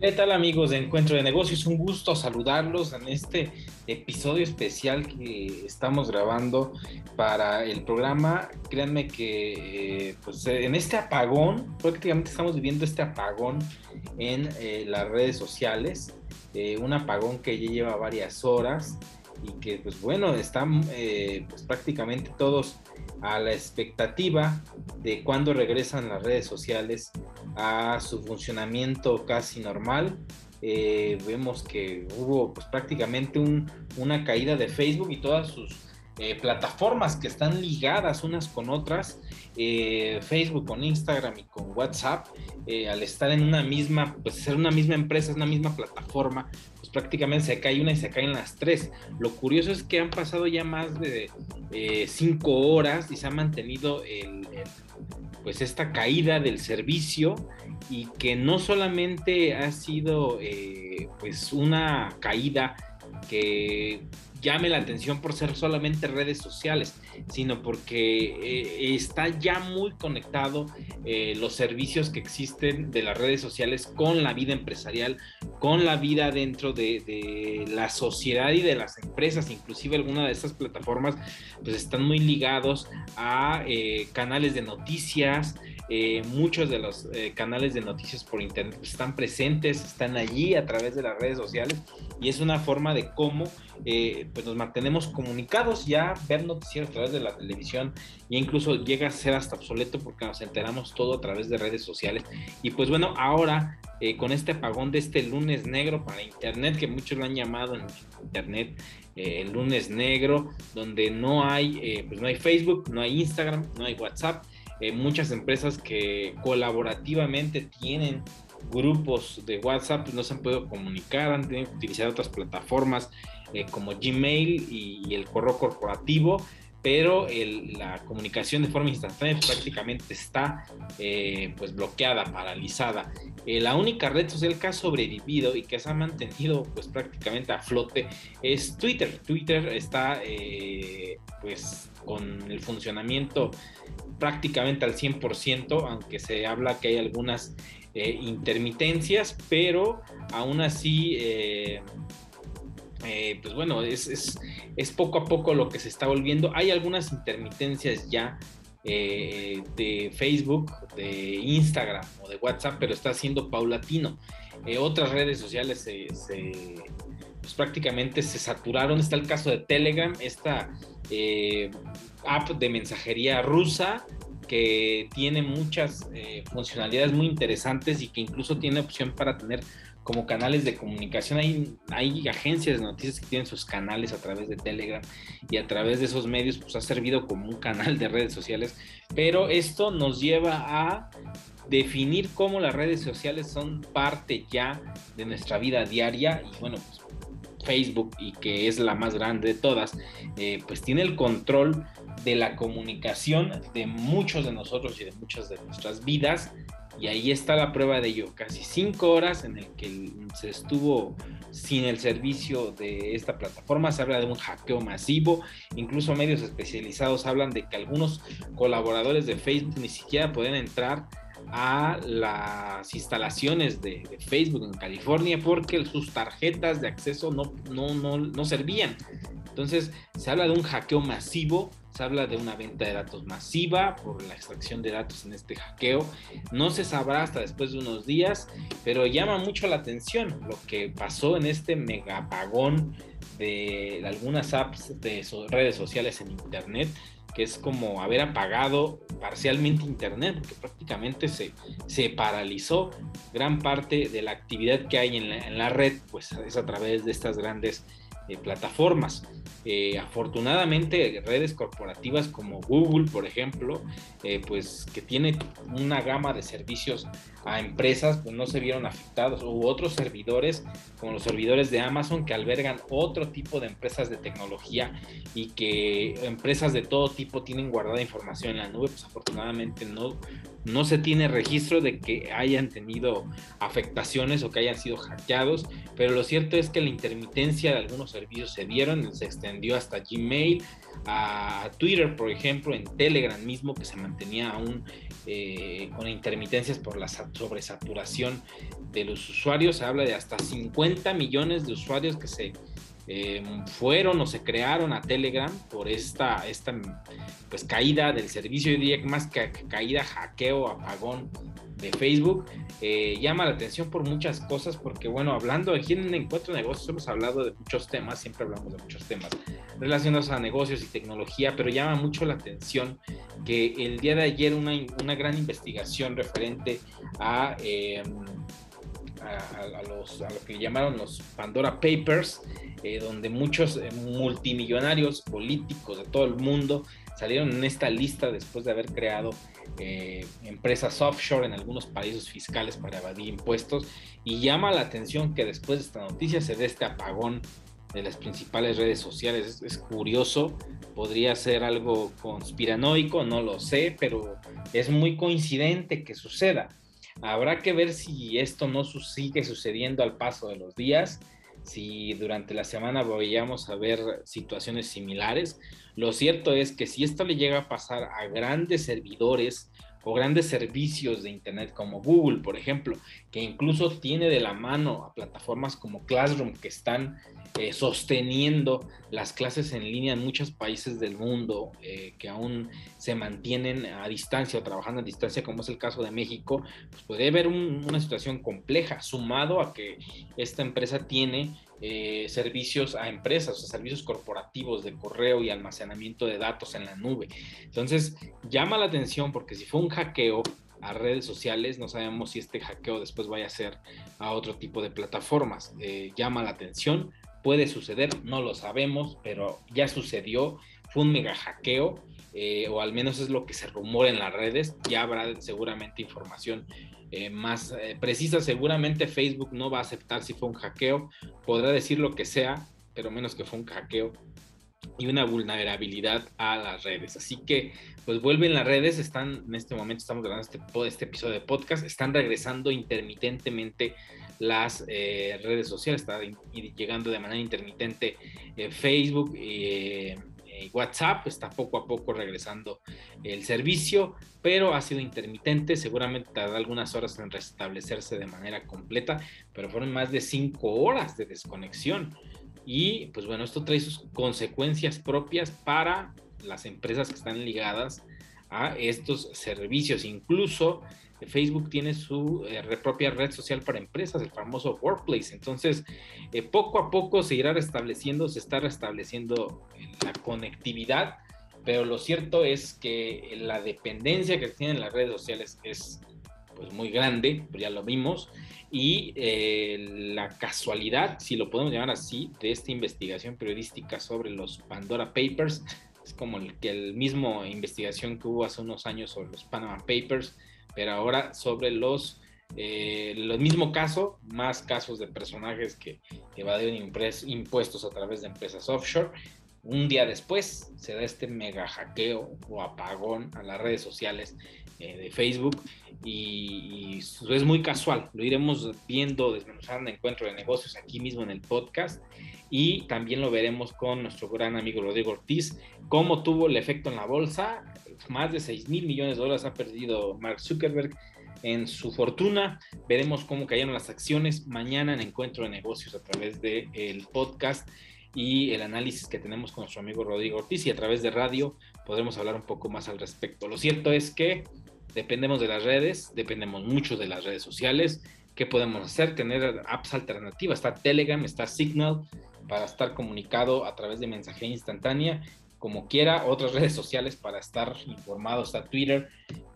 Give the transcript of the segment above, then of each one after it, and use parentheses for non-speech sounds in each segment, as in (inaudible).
¿Qué tal amigos de Encuentro de Negocios? Un gusto saludarlos en este episodio especial que estamos grabando para el programa. Créanme que eh, pues, en este apagón, prácticamente estamos viviendo este apagón en eh, las redes sociales, eh, un apagón que ya lleva varias horas y que pues bueno, están pues, prácticamente todos a la expectativa de cuándo regresan las redes sociales a su funcionamiento casi normal. Eh, vemos que hubo pues, prácticamente una caída de Facebook y todas sus eh, plataformas que están ligadas unas con otras, eh, Facebook con Instagram y con WhatsApp, al estar en una misma, pues ser una misma empresa, es una misma plataforma, pues prácticamente se cae una y se caen las tres. Lo curioso es que han pasado ya más de cinco horas y se ha mantenido el pues esta caída del servicio y que no solamente ha sido eh, pues una caída que llame la atención por ser solamente redes sociales, sino porque eh, está ya muy conectado eh, los servicios que existen de las redes sociales con la vida empresarial, con la vida dentro de, la sociedad y de las empresas, inclusive algunas de estas plataformas pues están muy ligados a eh, canales de noticias, muchos de los canales de noticias por internet pues, están presentes, están allí a través de las redes sociales y es una forma de cómo pues nos mantenemos comunicados ya, ver noticieros a través de la televisión e incluso llega a ser hasta obsoleto porque nos enteramos todo a través de redes sociales. Y pues bueno, ahora eh, con este apagón de este lunes negro para Internet, que muchos lo han llamado en Internet eh, el lunes negro, donde no hay, eh, pues no hay Facebook, no hay Instagram, no hay WhatsApp. muchas empresas que colaborativamente tienen grupos de WhatsApp pues no se han podido comunicar, han tenido que utilizar otras plataformas como Gmail y, el correo corporativo pero la comunicación de forma instantánea prácticamente está eh, pues bloqueada, paralizada. Eh, la única red social que ha sobrevivido y que se ha mantenido pues prácticamente a flote es Twitter. Twitter está eh, pues con el funcionamiento prácticamente al 100%, aunque se habla que hay algunas intermitencias, pero aún así eh, pues bueno, es, poco a poco lo que se está volviendo. Hay algunas intermitencias ya eh, de Facebook, de Instagram o de WhatsApp, pero está siendo paulatino. Eh, otras redes sociales pues prácticamente se saturaron. Está el caso de Telegram, esta app de mensajería rusa que tiene muchas funcionalidades muy interesantes y que incluso tiene opción para tener como canales de comunicación. Hay, hay agencias de noticias que tienen sus canales a través de Telegram y a través de esos medios pues ha servido como un canal de redes sociales. Pero esto nos lleva a definir cómo las redes sociales son parte ya de nuestra vida diaria y bueno, pues Facebook y que es la más grande de todas, eh, pues tiene el control de la comunicación de muchos de nosotros y de muchas de nuestras vidas y ahí está la prueba de ello, casi cinco horas en el que se estuvo sin el servicio de esta plataforma, se habla de un hackeo masivo, incluso medios especializados hablan de que algunos colaboradores de Facebook ni siquiera pueden entrar a las instalaciones de, Facebook en California porque sus tarjetas de acceso no, no, no, no servían. Entonces se habla de un hackeo masivo habla de una venta de datos masiva por la extracción de datos en este hackeo. No se sabrá hasta después de unos días, pero llama mucho la atención lo que pasó en este mega apagón de algunas apps de redes sociales en Internet que es como haber apagado parcialmente Internet, porque prácticamente se, se paralizó gran parte de la actividad que hay en la, en la red, pues es a través de estas grandes eh, plataformas. Eh, afortunadamente, redes corporativas como Google, por ejemplo, eh, pues que tiene una gama de servicios a empresas, pues no se vieron afectados, u otros servidores, como los servidores de Amazon, que albergan otro tipo de empresas de tecnología y que empresas de todo tipo tienen guardada información en la nube, pues afortunadamente no, no se tiene registro de que hayan tenido afectaciones o que hayan sido hackeados, pero lo cierto es que la intermitencia de algunos servicios se dieron, se extendió hasta Gmail, a Twitter, por ejemplo, en Telegram mismo, que se mantenía aún eh, con intermitencias por la sobresaturación de los usuarios. Se habla de hasta 50 millones de usuarios que se eh, fueron o se crearon a Telegram por esta, esta pues, caída del servicio, yo diría más que caída, hackeo, apagón de Facebook. Eh, llama la atención por muchas cosas, porque bueno, hablando aquí en Encuentro de Negocios hemos hablado de muchos temas, siempre hablamos de muchos temas relacionados a negocios y tecnología, pero llama mucho la atención que el día de ayer una, una gran investigación referente a... Eh, a, los, a, lo que llamaron los Pandora Papers, eh, donde muchos eh, multimillonarios políticos de todo el mundo salieron en esta lista después de haber creado eh, empresas offshore en algunos países fiscales para evadir impuestos. Y llama la atención que después de esta noticia se dé este apagón de las principales redes sociales. Es, curioso, podría ser algo conspiranoico, no lo sé, pero es muy coincidente que suceda. Habrá que ver si esto no sigue sucediendo al paso de los días, si durante la semana vayamos a ver situaciones similares. Lo cierto es que si esto le llega a pasar a grandes servidores o grandes servicios de Internet como Google, por ejemplo, que incluso tiene de la mano a plataformas como Classroom que están eh, sosteniendo las clases en línea en muchos países del mundo eh, que aún se mantienen a distancia o trabajando a distancia, como es el caso de México, pues puede haber una situación compleja, sumado a que esta empresa tiene eh, servicios a empresas, servicios corporativos de correo y almacenamiento de datos en la nube. Entonces, llama la atención porque si fue un hackeo a redes sociales, no sabemos si este hackeo después vaya a ser a otro tipo de plataformas. llama la atención, puede suceder, no lo sabemos, pero ya sucedió, fue un mega hackeo, eh, o al menos es lo que se rumora en las redes, ya habrá seguramente información eh, más eh, precisa, seguramente Facebook no va a aceptar si fue un hackeo, podrá decir lo que sea, pero menos que fue un hackeo y una vulnerabilidad a las redes. Así que, pues vuelven las redes, están en este momento, estamos grabando este, este episodio de podcast, están regresando intermitentemente las eh, redes sociales, está llegando de manera intermitente eh, Facebook y eh, WhatsApp, está poco a poco regresando el servicio, pero ha sido intermitente, seguramente tarda algunas horas en restablecerse de manera completa, pero fueron más de cinco horas de desconexión. Y pues bueno, esto trae sus consecuencias propias para las empresas que están ligadas a estos servicios. Incluso Facebook tiene su eh, propia red social para empresas, el famoso Workplace. Entonces, eh, poco a poco se irá restableciendo, se está restableciendo la conectividad, pero lo cierto es que la dependencia que tienen las redes sociales es pues muy grande, pues ya lo vimos, y eh, la casualidad, si lo podemos llamar así, de esta investigación periodística sobre los Pandora Papers, es como el que el mismo investigación que hubo hace unos años sobre los Panama Papers, pero ahora sobre los, eh, el mismo caso, más casos de personajes que evadieron impuestos a través de empresas offshore. Un día después se da este mega hackeo o apagón a las redes sociales eh, de Facebook y, es muy casual. Lo iremos viendo, desmenuzando encuentro de negocios aquí mismo en el podcast y también lo veremos con nuestro gran amigo Rodrigo Ortiz, cómo tuvo el efecto en la bolsa. Más de 6 mil millones de dólares ha perdido Mark Zuckerberg en su fortuna. Veremos cómo cayeron las acciones mañana en Encuentro de Negocios a través del el podcast y el análisis que tenemos con nuestro amigo Rodrigo Ortiz y a través de radio podremos hablar un poco más al respecto. Lo cierto es que dependemos de las redes, dependemos mucho de las redes sociales. ¿Qué podemos hacer? Tener apps alternativas. Está Telegram, está Signal, para estar comunicado a través de mensajería instantánea, como quiera, otras redes sociales para estar informado, está Twitter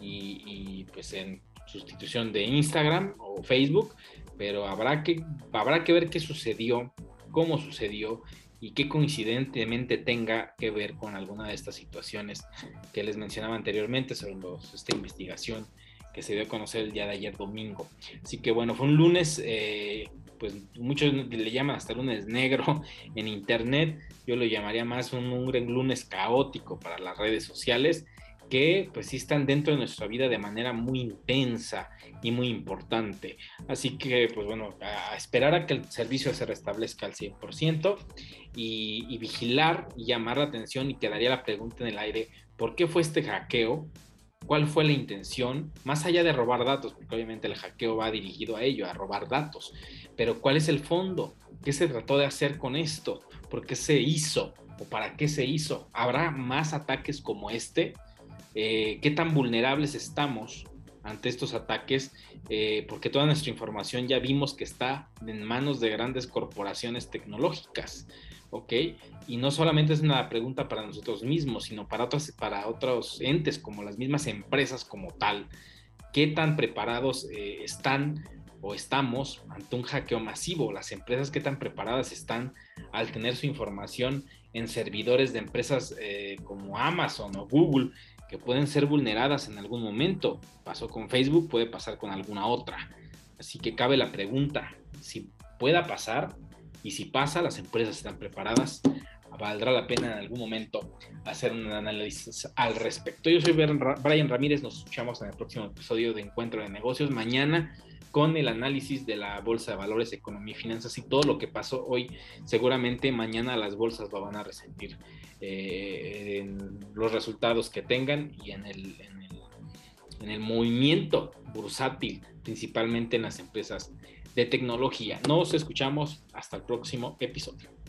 y, pues en sustitución de Instagram o Facebook, pero habrá que, habrá que ver qué sucedió, cómo sucedió y qué coincidentemente tenga que ver con alguna de estas situaciones que les mencionaba anteriormente sobre esta investigación que se dio a conocer el día de ayer domingo. Así que bueno, fue un lunes eh, pues muchos le llaman hasta lunes negro (laughs) en internet, yo lo llamaría más un, lunes caótico para las redes sociales que pues sí están dentro de nuestra vida de manera muy intensa y muy importante. Así que pues bueno, a, esperar a que el servicio se restablezca al 100% y, y vigilar y llamar la atención y quedaría la pregunta en el aire, ¿por qué fue este hackeo? ¿Cuál fue la intención? Más allá de robar datos, porque obviamente el hackeo va dirigido a ello, a robar datos, pero ¿cuál es el fondo? ¿Qué se trató de hacer con esto? ¿Por qué se hizo? ¿O para qué se hizo? ¿Habrá más ataques como este? Eh, qué tan vulnerables estamos ante estos ataques, eh, porque toda nuestra información ya vimos que está en manos de grandes corporaciones tecnológicas, ¿ok? Y no solamente es una pregunta para nosotros mismos, sino para otros, para otros entes, como las mismas empresas como tal. ¿Qué tan preparados eh, están o estamos ante un hackeo masivo? Las empresas, ¿qué tan preparadas están al tener su información en servidores de empresas como Amazon o Google, que pueden ser vulneradas en algún momento. Pasó con Facebook, puede pasar con alguna otra. Así que cabe la pregunta, si pueda pasar y si pasa, las empresas están preparadas, valdrá la pena en algún momento hacer un análisis al respecto. Yo soy Brian Ramírez, nos escuchamos en el próximo episodio de Encuentro de Negocios mañana con el análisis de la Bolsa de Valores, Economía y Finanzas y todo lo que pasó hoy. Seguramente mañana las bolsas lo van a resentir eh, en los resultados que tengan y en el, en el, en el movimiento bursátil, principalmente en las empresas de tecnología. Nos escuchamos hasta el próximo episodio.